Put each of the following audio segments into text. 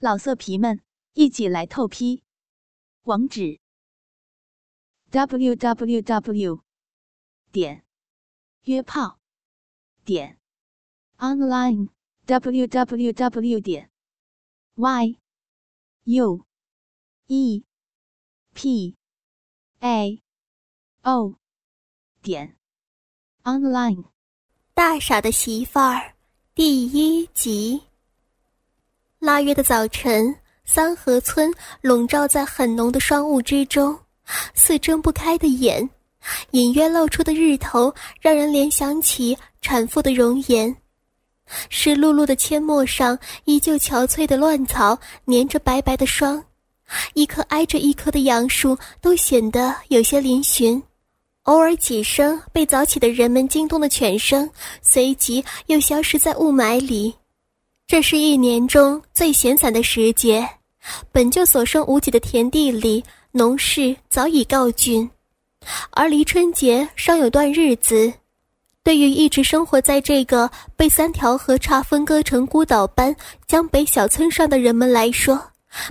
老色皮们，一起来透批！网址：w w w 点约炮点 online w w w 点 y u e p a o 点 online。大傻的媳妇儿第一集。腊月的早晨，三河村笼罩在很浓的霜雾之中，似睁不开的眼。隐约露出的日头，让人联想起产妇的容颜。湿漉漉的阡陌上，依旧憔悴的乱草粘着白白的霜，一棵挨着一棵的杨树都显得有些嶙峋。偶尔几声被早起的人们惊动的犬声，随即又消失在雾霾里。这是一年中最闲散的时节，本就所剩无几的田地里，农事早已告竣，而离春节尚有段日子。对于一直生活在这个被三条河岔分割成孤岛般江北小村上的人们来说，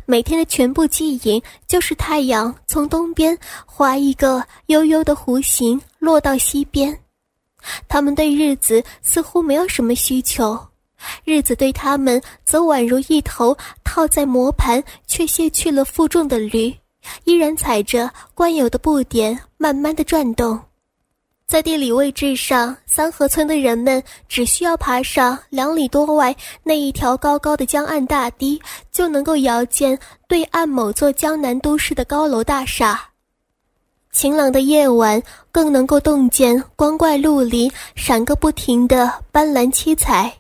每天的全部记忆就是太阳从东边划一个悠悠的弧形落到西边。他们对日子似乎没有什么需求。日子对他们则宛如一头套在磨盘却卸去了负重的驴，依然踩着惯有的步点，慢慢的转动。在地理位置上，三河村的人们只需要爬上两里多外那一条高高的江岸大堤，就能够遥见对岸某座江南都市的高楼大厦。晴朗的夜晚，更能够洞见光怪陆离、闪个不停的斑斓七彩。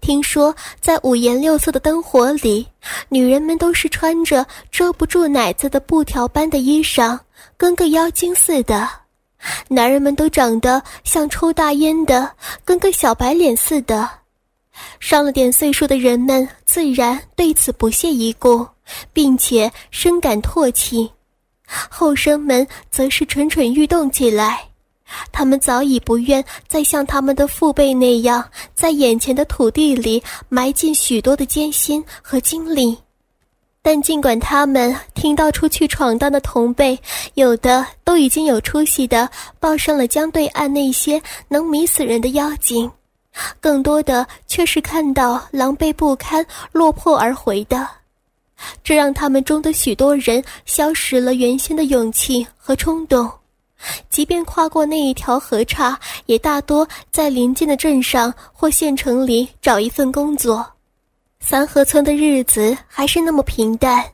听说，在五颜六色的灯火里，女人们都是穿着遮不住奶子的布条般的衣裳，跟个妖精似的；男人们都长得像抽大烟的，跟个小白脸似的。上了点岁数的人们自然对此不屑一顾，并且深感唾弃；后生们则是蠢蠢欲动起来。他们早已不愿再像他们的父辈那样，在眼前的土地里埋进许多的艰辛和精力。但尽管他们听到出去闯荡的同辈，有的都已经有出息的报上了江对岸那些能迷死人的妖精，更多的却是看到狼狈不堪、落魄而回的，这让他们中的许多人消失了原先的勇气和冲动。即便跨过那一条河岔，也大多在邻近的镇上或县城里找一份工作。三河村的日子还是那么平淡，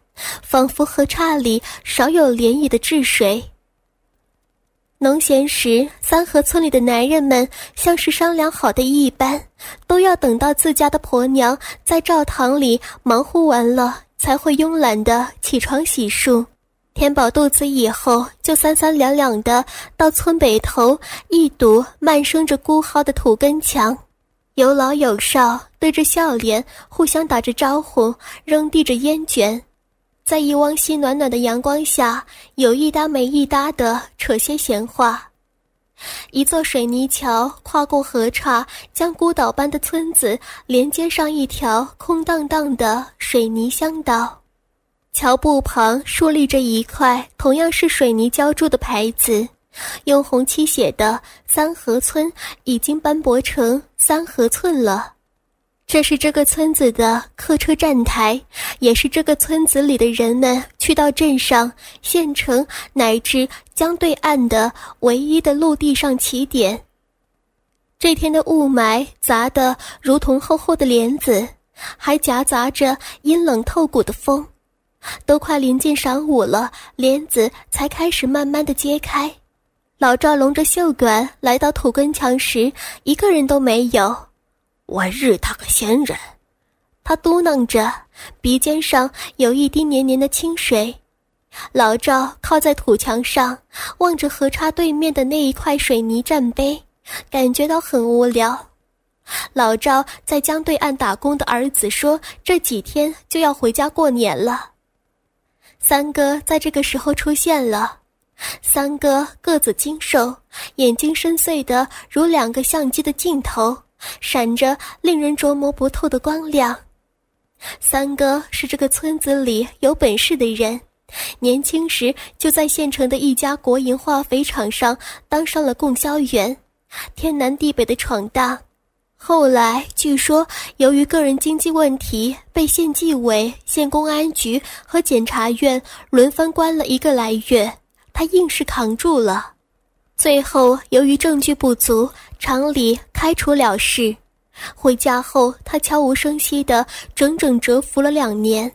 仿佛河岔里少有涟漪的治水。农闲时，三河村里的男人们像是商量好的一般，都要等到自家的婆娘在灶堂里忙活完了，才会慵懒的起床洗漱。填饱肚子以后，就三三两两的到村北头一堵漫生着孤蒿的土根墙，有老有少对着笑脸互相打着招呼，扔递着烟卷，在一汪稀暖暖的阳光下，有一搭没一搭的扯些闲话。一座水泥桥跨过河岔，将孤岛般的村子连接上一条空荡荡的水泥乡道。桥埠旁竖立着一块同样是水泥浇筑的牌子，用红漆写的“三河村”已经斑驳成“三河村”了。这是这个村子的客车站台，也是这个村子里的人们去到镇上、县城乃至江对岸的唯一的陆地上起点。这天的雾霾杂得如同厚厚的帘子，还夹杂着阴冷透骨的风。都快临近晌午了，帘子才开始慢慢的揭开。老赵拢着袖管来到土根墙时，一个人都没有。我日他个闲人！他嘟囔着，鼻尖上有一滴黏黏的清水。老赵靠在土墙上，望着河叉对面的那一块水泥站碑，感觉到很无聊。老赵在江对岸打工的儿子说，这几天就要回家过年了。三哥在这个时候出现了。三哥个子精瘦，眼睛深邃的如两个相机的镜头，闪着令人琢磨不透的光亮。三哥是这个村子里有本事的人，年轻时就在县城的一家国营化肥厂上当上了供销员，天南地北的闯荡。后来据说由于个人经济问题，被县纪委、县公安局和检察院轮番关了一个来月，他硬是扛住了。最后由于证据不足，厂里开除了事。回家后，他悄无声息地整整蛰伏了两年，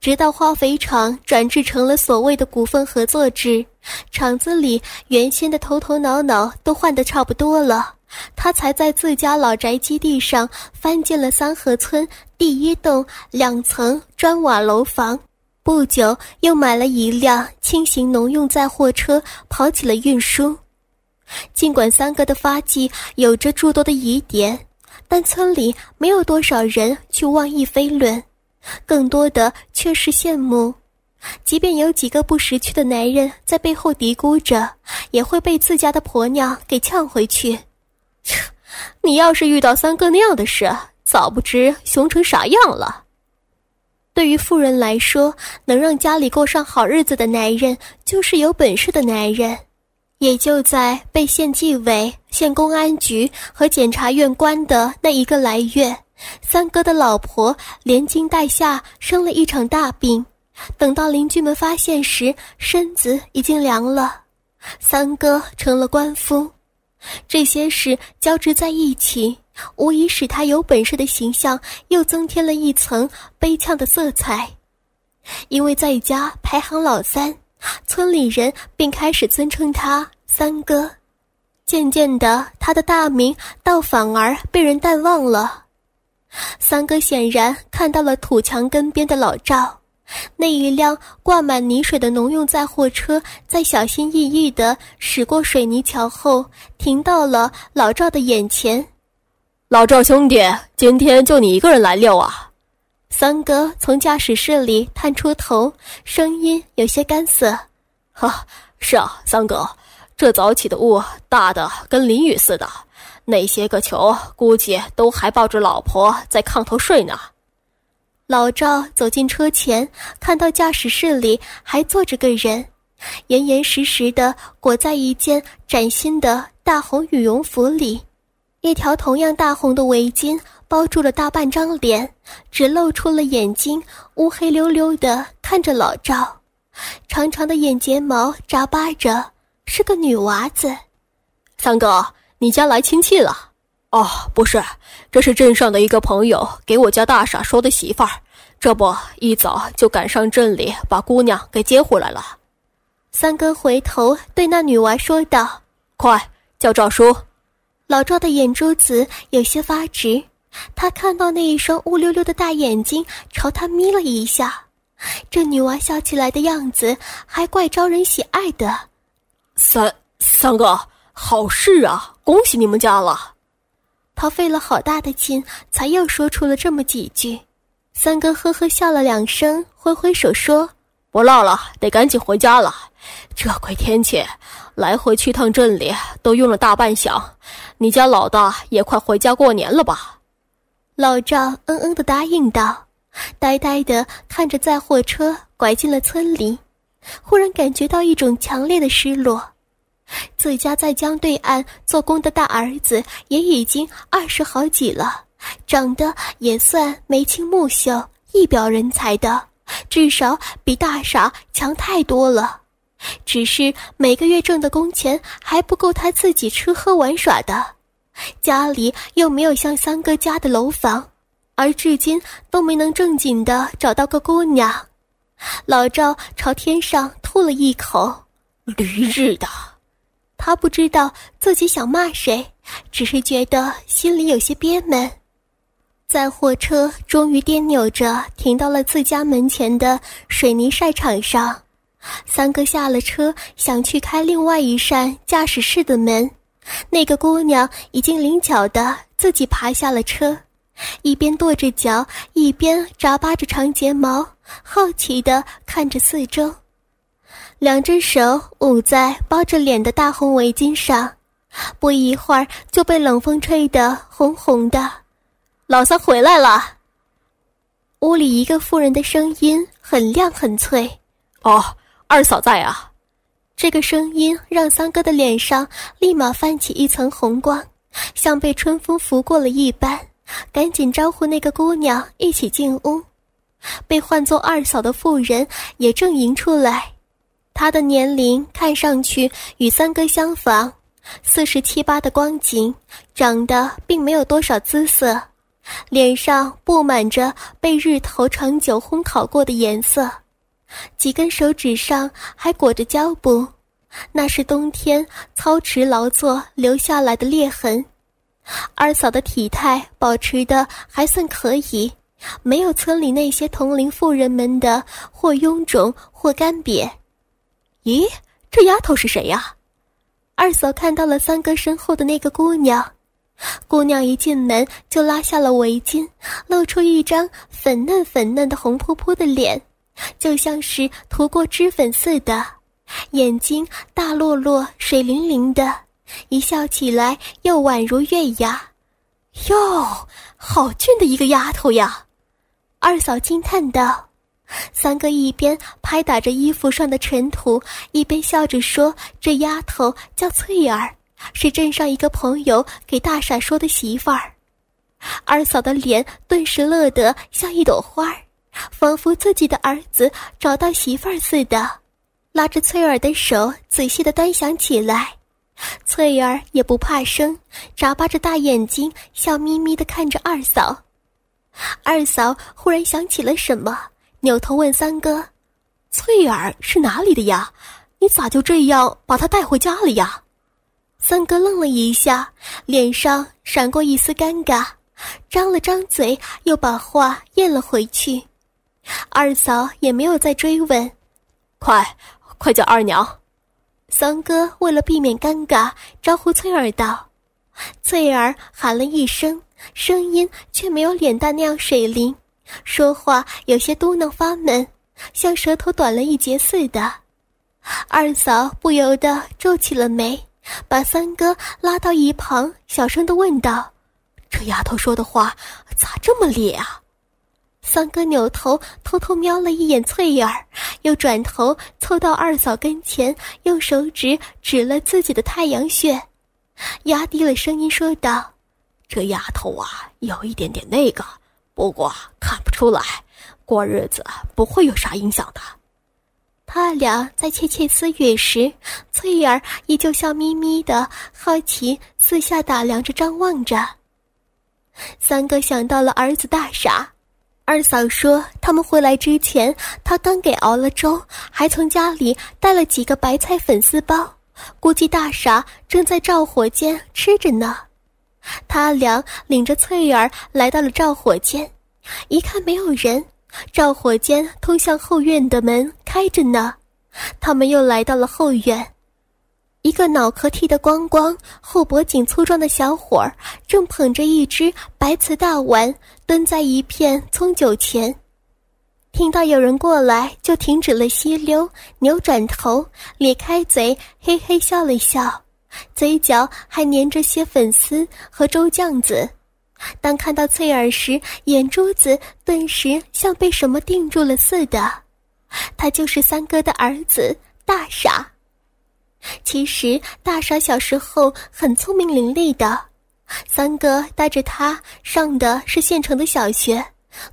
直到化肥厂转制成了所谓的股份合作制，厂子里原先的头头脑脑都换得差不多了，他才在自家老宅基地上翻建了三河村第一栋两层砖瓦楼房。不久，又买了一辆轻型农用载货车，跑起了运输。尽管三哥的发迹有着诸多的疑点。但村里没有多少人去妄议非论，更多的却是羡慕。即便有几个不识趣的男人在背后嘀咕着，也会被自家的婆娘给呛回去。你要是遇到三哥那样的事，早不知穷成啥样了。对于富人来说，能让家里过上好日子的男人，就是有本事的男人。也就在被县纪委、县公安局和检察院关的那一个来月，三哥的老婆连惊带吓生了一场大病。等到邻居们发现时，身子已经凉了。三哥成了官夫，这些事交织在一起，无疑使他有本事的形象又增添了一层悲呛的色彩。因为在家排行老三。村里人便开始尊称他三哥，渐渐的，他的大名倒反而被人淡忘了。三哥显然看到了土墙根边的老赵，那一辆挂满泥水的农用载货车在小心翼翼地驶过水泥桥后，停到了老赵的眼前。老赵兄弟，今天就你一个人来遛啊？三哥从驾驶室里探出头，声音有些干涩：“哈，是啊，三哥，这早起的雾大的跟淋雨似的，那些个球估计都还抱着老婆在炕头睡呢。”老赵走进车前，看到驾驶室里还坐着个人，严严实实的裹在一件崭新的大红羽绒服里，一条同样大红的围巾。包住了大半张脸，只露出了眼睛，乌黑溜溜的看着老赵，长长的眼睫毛眨巴着，是个女娃子。三哥，你家来亲戚了？哦，不是，这是镇上的一个朋友给我家大傻说的媳妇儿，这不一早就赶上镇里把姑娘给接回来了。三哥回头对那女娃说道：“快叫赵叔。”老赵的眼珠子有些发直。他看到那一双乌溜溜的大眼睛朝他眯了一下，这女娃笑起来的样子还怪招人喜爱的。三三哥，好事啊！恭喜你们家了。他费了好大的劲，才又说出了这么几句。三哥呵呵笑了两声，挥挥手说：“不唠了，得赶紧回家了。这鬼天气，来回去趟镇里都用了大半晌。你家老大也快回家过年了吧？”老赵嗯嗯的答应道，呆呆的看着载货车拐进了村里，忽然感觉到一种强烈的失落。自家在江对岸做工的大儿子也已经二十好几了，长得也算眉清目秀、一表人才的，至少比大傻强太多了。只是每个月挣的工钱还不够他自己吃喝玩耍的。家里又没有像三哥家的楼房，而至今都没能正经的找到个姑娘。老赵朝天上吐了一口：“驴日的！”他不知道自己想骂谁，只是觉得心里有些憋闷。在货车终于颠扭着停到了自家门前的水泥晒场上。三哥下了车，想去开另外一扇驾驶室的门。那个姑娘已经灵巧的自己爬下了车，一边跺着脚，一边眨巴着长睫毛，好奇的看着四周，两只手捂在包着脸的大红围巾上，不一会儿就被冷风吹得红红的。老三回来了。屋里一个妇人的声音很亮很脆：“哦，二嫂在啊。”这个声音让三哥的脸上立马泛起一层红光，像被春风拂过了一般，赶紧招呼那个姑娘一起进屋。被唤作二嫂的妇人也正迎出来，他的年龄看上去与三哥相仿，四十七八的光景，长得并没有多少姿色，脸上布满着被日头长久烘烤过的颜色。几根手指上还裹着胶布，那是冬天操持劳作留下来的裂痕。二嫂的体态保持的还算可以，没有村里那些同龄妇人们的或臃肿或干瘪。咦，这丫头是谁呀？二嫂看到了三哥身后的那个姑娘，姑娘一进门就拉下了围巾，露出一张粉嫩粉嫩的红扑扑的脸。就像是涂过脂粉似的，眼睛大落落、水灵灵的，一笑起来又宛如月牙。哟，好俊的一个丫头呀！二嫂惊叹道。三哥一边拍打着衣服上的尘土，一边笑着说：“这丫头叫翠儿，是镇上一个朋友给大傻说的媳妇儿。”二嫂的脸顿时乐得像一朵花儿。仿佛自己的儿子找到媳妇儿似的，拉着翠儿的手仔细的端详起来。翠儿也不怕生，眨巴着大眼睛，笑眯眯的看着二嫂。二嫂忽然想起了什么，扭头问三哥：“翠儿是哪里的呀？你咋就这样把她带回家了呀？”三哥愣了一下，脸上闪过一丝尴尬，张了张嘴，又把话咽了回去。二嫂也没有再追问，快，快叫二娘。三哥为了避免尴尬，招呼翠儿道。翠儿喊了一声，声音却没有脸蛋那样水灵，说话有些嘟囔发闷，像舌头短了一截似的。二嫂不由得皱起了眉，把三哥拉到一旁，小声的问道：“这丫头说的话咋这么烈啊？”三哥扭头偷偷瞄了一眼翠儿，又转头凑到二嫂跟前，用手指指了自己的太阳穴，压低了声音说道：“这丫头啊，有一点点那个，不过看不出来，过日子不会有啥影响的。”他俩在窃窃私语时，翠儿依旧笑眯眯的，好奇四下打量着，张望着。三哥想到了儿子大傻。二嫂说，他们回来之前，他刚给熬了粥，还从家里带了几个白菜粉丝包，估计大傻正在灶火间吃着呢。他俩领着翠儿来到了灶火间，一看没有人，灶火间通向后院的门开着呢。他们又来到了后院。一个脑壳剃得光光、后脖颈粗壮的小伙儿，正捧着一只白瓷大碗，蹲在一片葱酒前。听到有人过来，就停止了吸溜，扭转头，咧开嘴，嘿嘿笑了笑，嘴角还粘着些粉丝和粥酱子。当看到翠儿时，眼珠子顿时像被什么定住了似的。他就是三哥的儿子大傻。其实大傻小时候很聪明伶俐的，三哥带着他上的是县城的小学，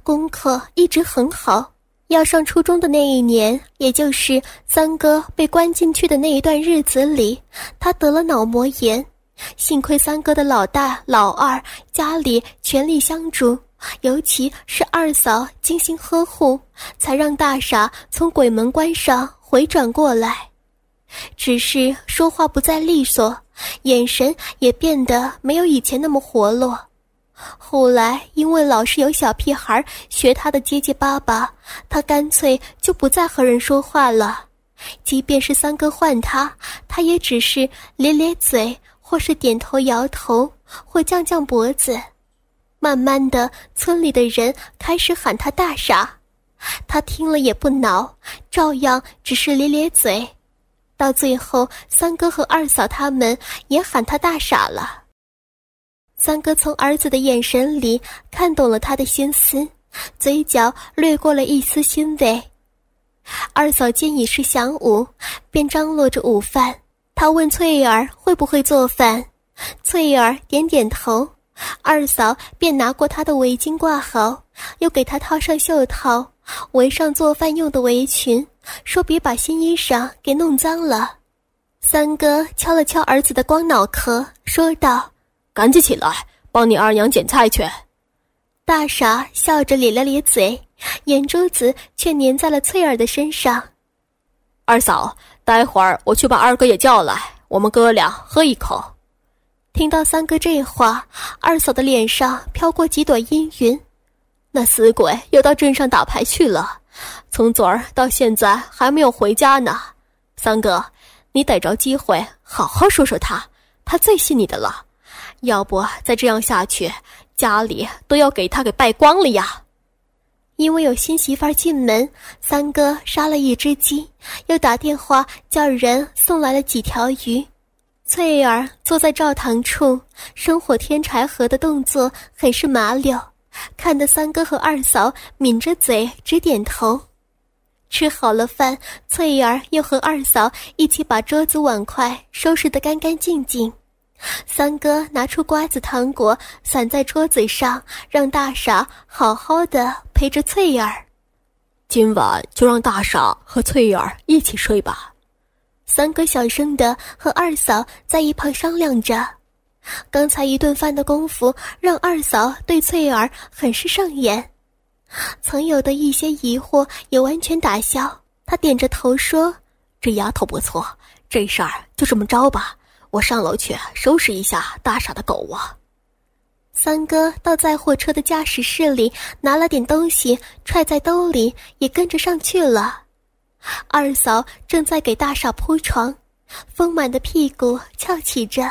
功课一直很好。要上初中的那一年，也就是三哥被关进去的那一段日子里，他得了脑膜炎。幸亏三哥的老大、老二家里全力相助，尤其是二嫂精心呵护，才让大傻从鬼门关上回转过来。只是说话不再利索，眼神也变得没有以前那么活络。后来因为老是有小屁孩学他的结结巴巴，他干脆就不再和人说话了。即便是三哥唤他，他也只是咧咧嘴，或是点头摇头，或降降脖子。慢慢的，村里的人开始喊他大傻，他听了也不恼，照样只是咧咧嘴。到最后，三哥和二嫂他们也喊他大傻了。三哥从儿子的眼神里看懂了他的心思，嘴角掠过了一丝欣慰。二嫂见已是晌午，便张罗着午饭。她问翠儿会不会做饭，翠儿点点头。二嫂便拿过她的围巾挂好，又给她套上袖套，围上做饭用的围裙，说别把新衣裳给弄脏了。三哥敲了敲儿子的光脑壳，说道：“赶紧起来，帮你二娘捡菜去。”大傻笑着咧了咧嘴，眼珠子却粘在了翠儿的身上。二嫂，待会儿我去把二哥也叫来，我们哥俩喝一口。听到三哥这话，二嫂的脸上飘过几朵阴云。那死鬼又到镇上打牌去了，从昨儿到现在还没有回家呢。三哥，你逮着机会好好说说他，他最信你的了。要不再这样下去。家里都要给他给败光了呀！因为有新媳妇进门，三哥杀了一只鸡，又打电话叫人送来了几条鱼。翠儿坐在灶堂处，生火添柴禾的动作很是麻溜，看得三哥和二嫂抿着嘴直点头。吃好了饭，翠儿又和二嫂一起把桌子碗筷收拾得干干净净。三哥拿出瓜子、糖果，散在桌子上，让大傻好好的陪着翠儿。今晚就让大傻和翠儿一起睡吧。三哥小声的和二嫂在一旁商量着。刚才一顿饭的功夫，让二嫂对翠儿很是上眼，曾有的一些疑惑也完全打消。他点着头说：“这丫头不错，这事儿就这么着吧。”我上楼去收拾一下大傻的狗啊！三哥到载货车的驾驶室里拿了点东西，揣在兜里，也跟着上去了。二嫂正在给大傻铺床，丰满的屁股翘起着。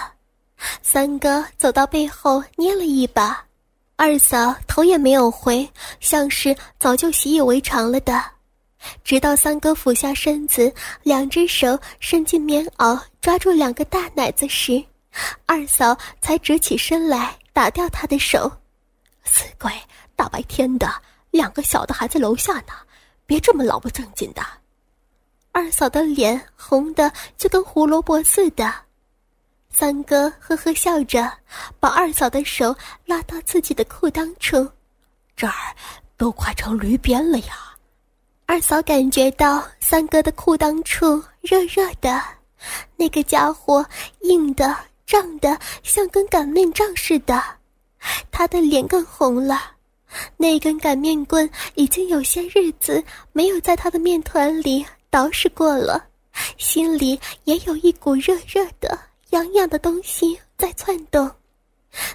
三哥走到背后捏了一把，二嫂头也没有回，像是早就习以为常了的。直到三哥俯下身子，两只手伸进棉袄，抓住两个大奶子时，二嫂才直起身来打掉他的手。死鬼，大白天的，两个小的还在楼下呢，别这么老不正经的。二嫂的脸红的就跟胡萝卜似的。三哥呵呵笑着，把二嫂的手拉到自己的裤裆处，这儿都快成驴鞭了呀。二嫂感觉到三哥的裤裆处热热的，那个家伙硬的、胀的，像根擀面杖似的。他的脸更红了，那根擀面棍已经有些日子没有在他的面团里捯饬过了，心里也有一股热热的、痒痒的东西在窜动，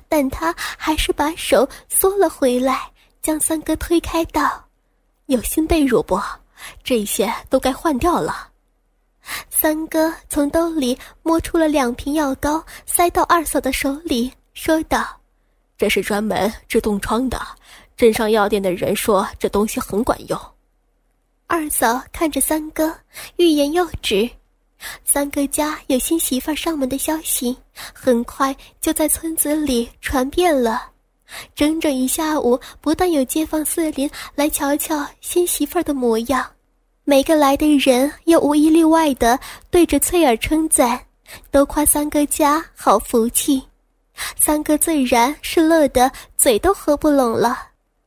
但他还是把手缩了回来，将三哥推开道。有新被褥不？这些都该换掉了。三哥从兜里摸出了两瓶药膏，塞到二嫂的手里，说道：“这是专门治冻疮的，镇上药店的人说这东西很管用。”二嫂看着三哥，欲言又止。三哥家有新媳妇上门的消息，很快就在村子里传遍了。整整一下午，不但有街坊四邻来瞧瞧新媳妇儿的模样，每个来的人又无一例外的对着翠儿称赞，都夸三哥家好福气。三哥自然是乐得嘴都合不拢了。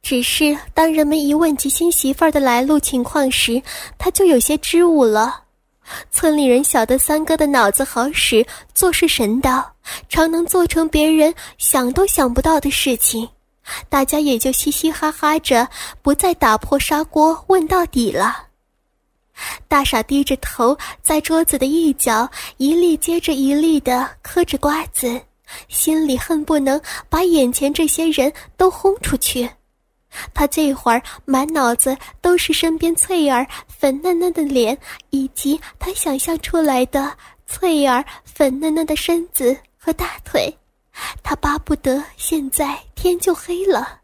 只是当人们一问及新媳妇儿的来路情况时，他就有些支吾了。村里人晓得三哥的脑子好使，做事神道，常能做成别人想都想不到的事情，大家也就嘻嘻哈哈着，不再打破砂锅问到底了。大傻低着头，在桌子的一角一粒接着一粒的嗑着瓜子，心里恨不能把眼前这些人都轰出去。他这会儿满脑子都是身边翠儿粉嫩嫩的脸，以及他想象出来的翠儿粉嫩嫩的身子和大腿。他巴不得现在天就黑了。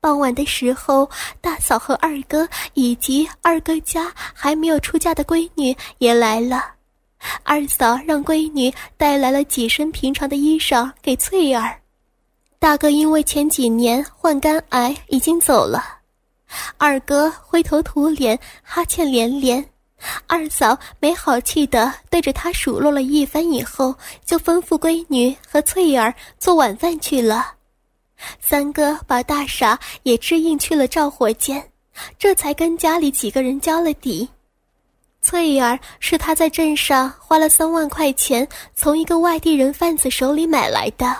傍晚的时候，大嫂和二哥以及二哥家还没有出嫁的闺女也来了。二嫂让闺女带来了几身平常的衣裳给翠儿。大哥因为前几年患肝癌已经走了，二哥灰头土脸，哈欠连连。二嫂没好气的对着他数落了一番以后，就吩咐闺女和翠儿做晚饭去了。三哥把大傻也支应去了照火间，这才跟家里几个人交了底。翠儿是他在镇上花了三万块钱从一个外地人贩子手里买来的。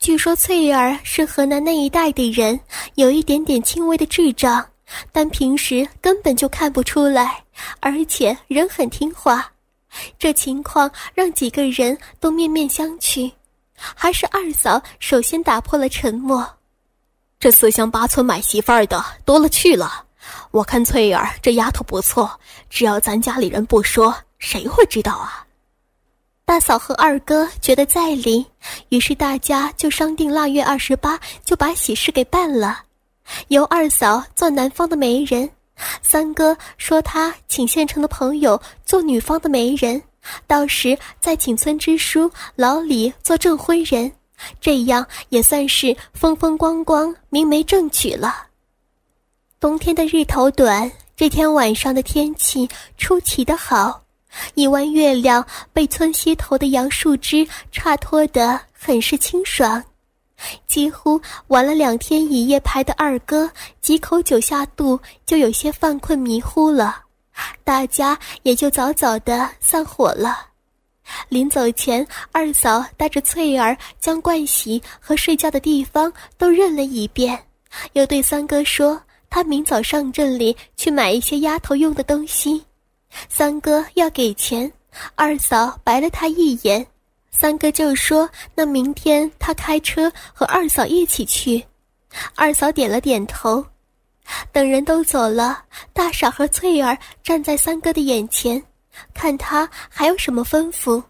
据说翠儿是河南那一带的人，有一点点轻微的智障，但平时根本就看不出来，而且人很听话。这情况让几个人都面面相觑，还是二嫂首先打破了沉默。这四乡八村买媳妇儿的多了去了。我看翠儿这丫头不错，只要咱家里人不说，谁会知道啊？大嫂和二哥觉得在理，于是大家就商定腊月二十八就把喜事给办了，由二嫂做男方的媒人，三哥说他请县城的朋友做女方的媒人，到时再请村支书老李做证婚人，这样也算是风风光光、明媒正娶了。冬天的日头短，这天晚上的天气出奇的好，一弯月亮被村西头的杨树枝衬托得很是清爽。几乎玩了两天一夜牌的二哥，几口酒下肚就有些犯困迷糊了，大家也就早早的散伙了。临走前，二嫂带着翠儿将盥洗和睡觉的地方都认了一遍，又对三哥说。他明早上镇里去买一些丫头用的东西，三哥要给钱，二嫂白了他一眼，三哥就说：“那明天他开车和二嫂一起去。”二嫂点了点头。等人都走了，大傻和翠儿站在三哥的眼前，看他还有什么吩咐。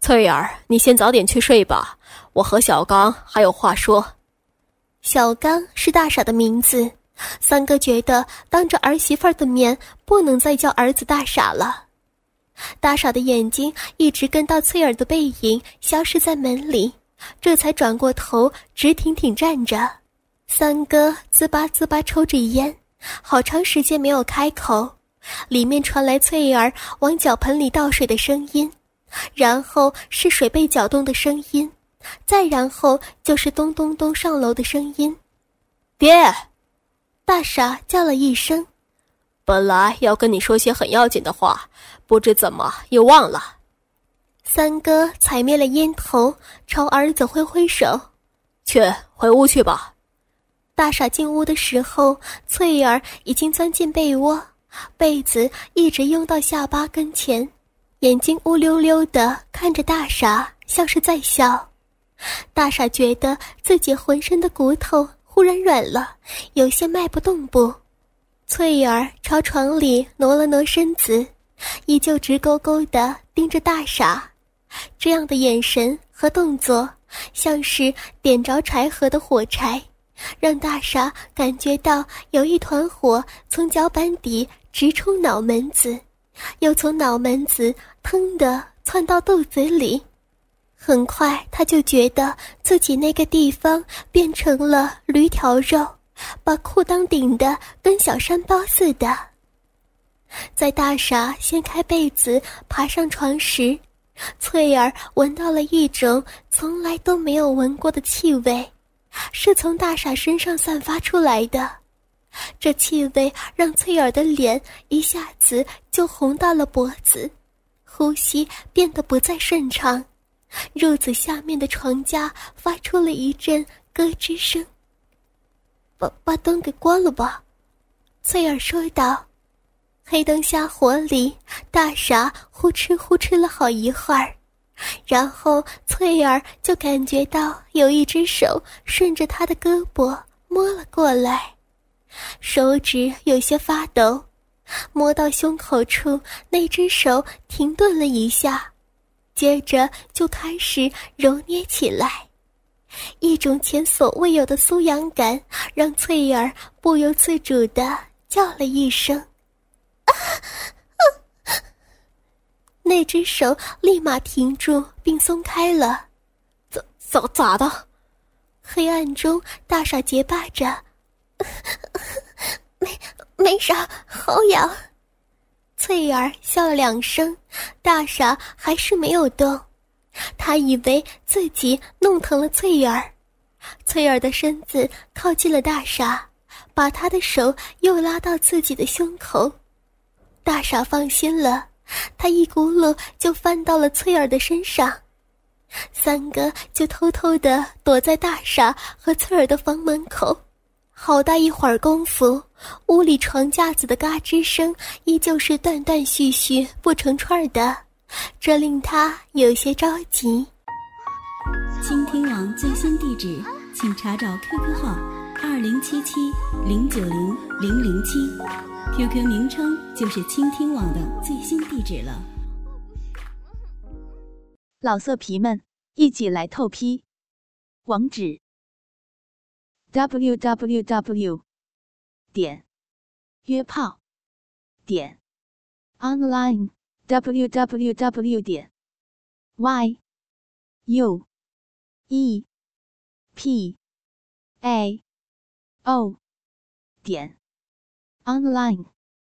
翠儿，你先早点去睡吧，我和小刚还有话说。小刚是大傻的名字。三哥觉得当着儿媳妇儿的面不能再叫儿子大傻了，大傻的眼睛一直跟到翠儿的背影消失在门里，这才转过头直挺挺站着。三哥滋吧滋吧抽着烟，好长时间没有开口，里面传来翠儿往脚盆里倒水的声音，然后是水被搅动的声音，再然后就是咚咚咚上楼的声音，爹。大傻叫了一声，本来要跟你说些很要紧的话，不知怎么又忘了。三哥踩灭了烟头，朝儿子挥挥手：“去回屋去吧。”大傻进屋的时候，翠儿已经钻进被窝，被子一直拥到下巴跟前，眼睛乌溜溜的看着大傻，像是在笑。大傻觉得自己浑身的骨头。忽然软了，有些迈不动步。翠儿朝床里挪了挪身子，依旧直勾勾地盯着大傻，这样的眼神和动作，像是点着柴禾的火柴，让大傻感觉到有一团火从脚板底直冲脑门子，又从脑门子腾地窜到肚子里。很快，他就觉得自己那个地方变成了驴条肉，把裤裆顶得跟小山包似的。在大傻掀开被子爬上床时，翠儿闻到了一种从来都没有闻过的气味，是从大傻身上散发出来的。这气味让翠儿的脸一下子就红到了脖子，呼吸变得不再顺畅。褥子下面的床架发出了一阵咯吱声。把把灯给关了吧，翠儿说道。黑灯瞎火里，大傻呼哧呼哧了好一会儿，然后翠儿就感觉到有一只手顺着他的胳膊摸了过来，手指有些发抖，摸到胸口处，那只手停顿了一下。接着就开始揉捏起来，一种前所未有的酥痒感让翠儿不由自主的叫了一声：“！” 那只手立马停住并松开了。咋咋咋的？黑暗中，大傻结巴着：“ 没没啥，好痒。”翠儿笑了两声，大傻还是没有动。他以为自己弄疼了翠儿。翠儿的身子靠近了大傻，把他的手又拉到自己的胸口。大傻放心了，他一咕噜就翻到了翠儿的身上。三个就偷偷的躲在大傻和翠儿的房门口，好大一会儿功夫，屋里床架子的嘎吱声依旧是断断续续不成串的，这令他有些着急。倾听网最新地址，请查找 QQ 号二零七七零九零零零七，QQ 名称就是倾听网的最新地址了。老色皮们，一起来透批！网址：w w w 点约炮点 online w w w 点 y u e p a o 点 online。